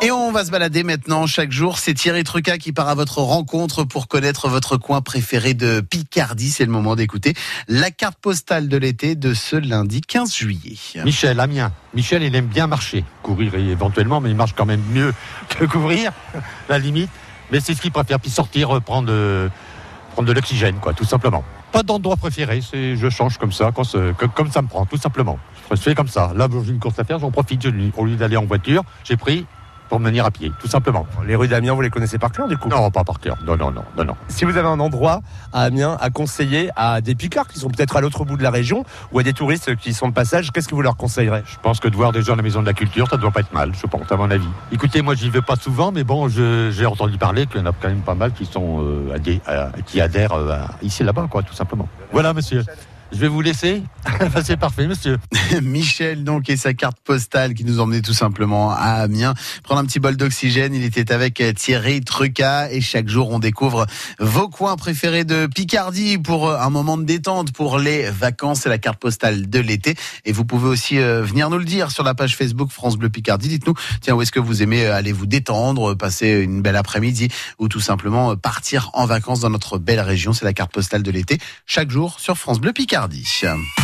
Et on va se balader maintenant chaque jour. C'est Thierry Truca qui part à votre rencontre pour connaître votre coin préféré de Picardie. C'est le moment d'écouter la carte postale de l'été de ce lundi 15 juillet. Michel, Amiens. Michel, il aime bien marcher. Courir éventuellement, mais il marche quand même mieux que courir, la limite. Mais c'est ce qu'il préfère. Puis sortir, euh, prendre, euh, prendre de l'oxygène, quoi, tout simplement. Pas d'endroit préféré, c'est je change comme ça, quand comme ça me prend, tout simplement. Je fais comme ça. Là, j'ai une course à faire, j'en profite. Je, au lieu d'aller en voiture, j'ai pris pour venir à pied, tout simplement. Les rues d'Amiens, vous les connaissez par cœur du coup? Non, pas par cœur. Non, non, non, non, non. Si vous avez un endroit à Amiens à conseiller à des picards qui sont peut-être à l'autre bout de la région ou à des touristes qui sont de passage, qu'est-ce que vous leur conseillerez? Je pense que de voir des gens à la maison de la culture, ça doit pas être mal, je pense, à mon avis. Écoutez, moi, j'y vais pas souvent, mais bon, j'ai entendu parler qu'il y en a quand même pas mal qui sont euh, à- qui adhèrent euh, à- ici là-bas, quoi, tout simplement. Voilà, monsieur. Je vais vous laisser. C'est parfait, monsieur. Michel donc et sa carte postale qui nous emmenait tout simplement à Amiens prendre un petit bol d'oxygène. Il était avec Thierry Truca et chaque jour on découvre vos coins préférés de Picardie pour un moment de détente pour les vacances et la carte postale de l'été. Et vous pouvez aussi euh, venir nous le dire sur la page Facebook France Bleu Picardie. Dites-nous tiens où est-ce que vous aimez aller vous détendre, passer une belle après-midi ou tout simplement euh, partir en vacances dans notre belle région. C'est la carte postale de l'été chaque jour sur France Bleu Picardie.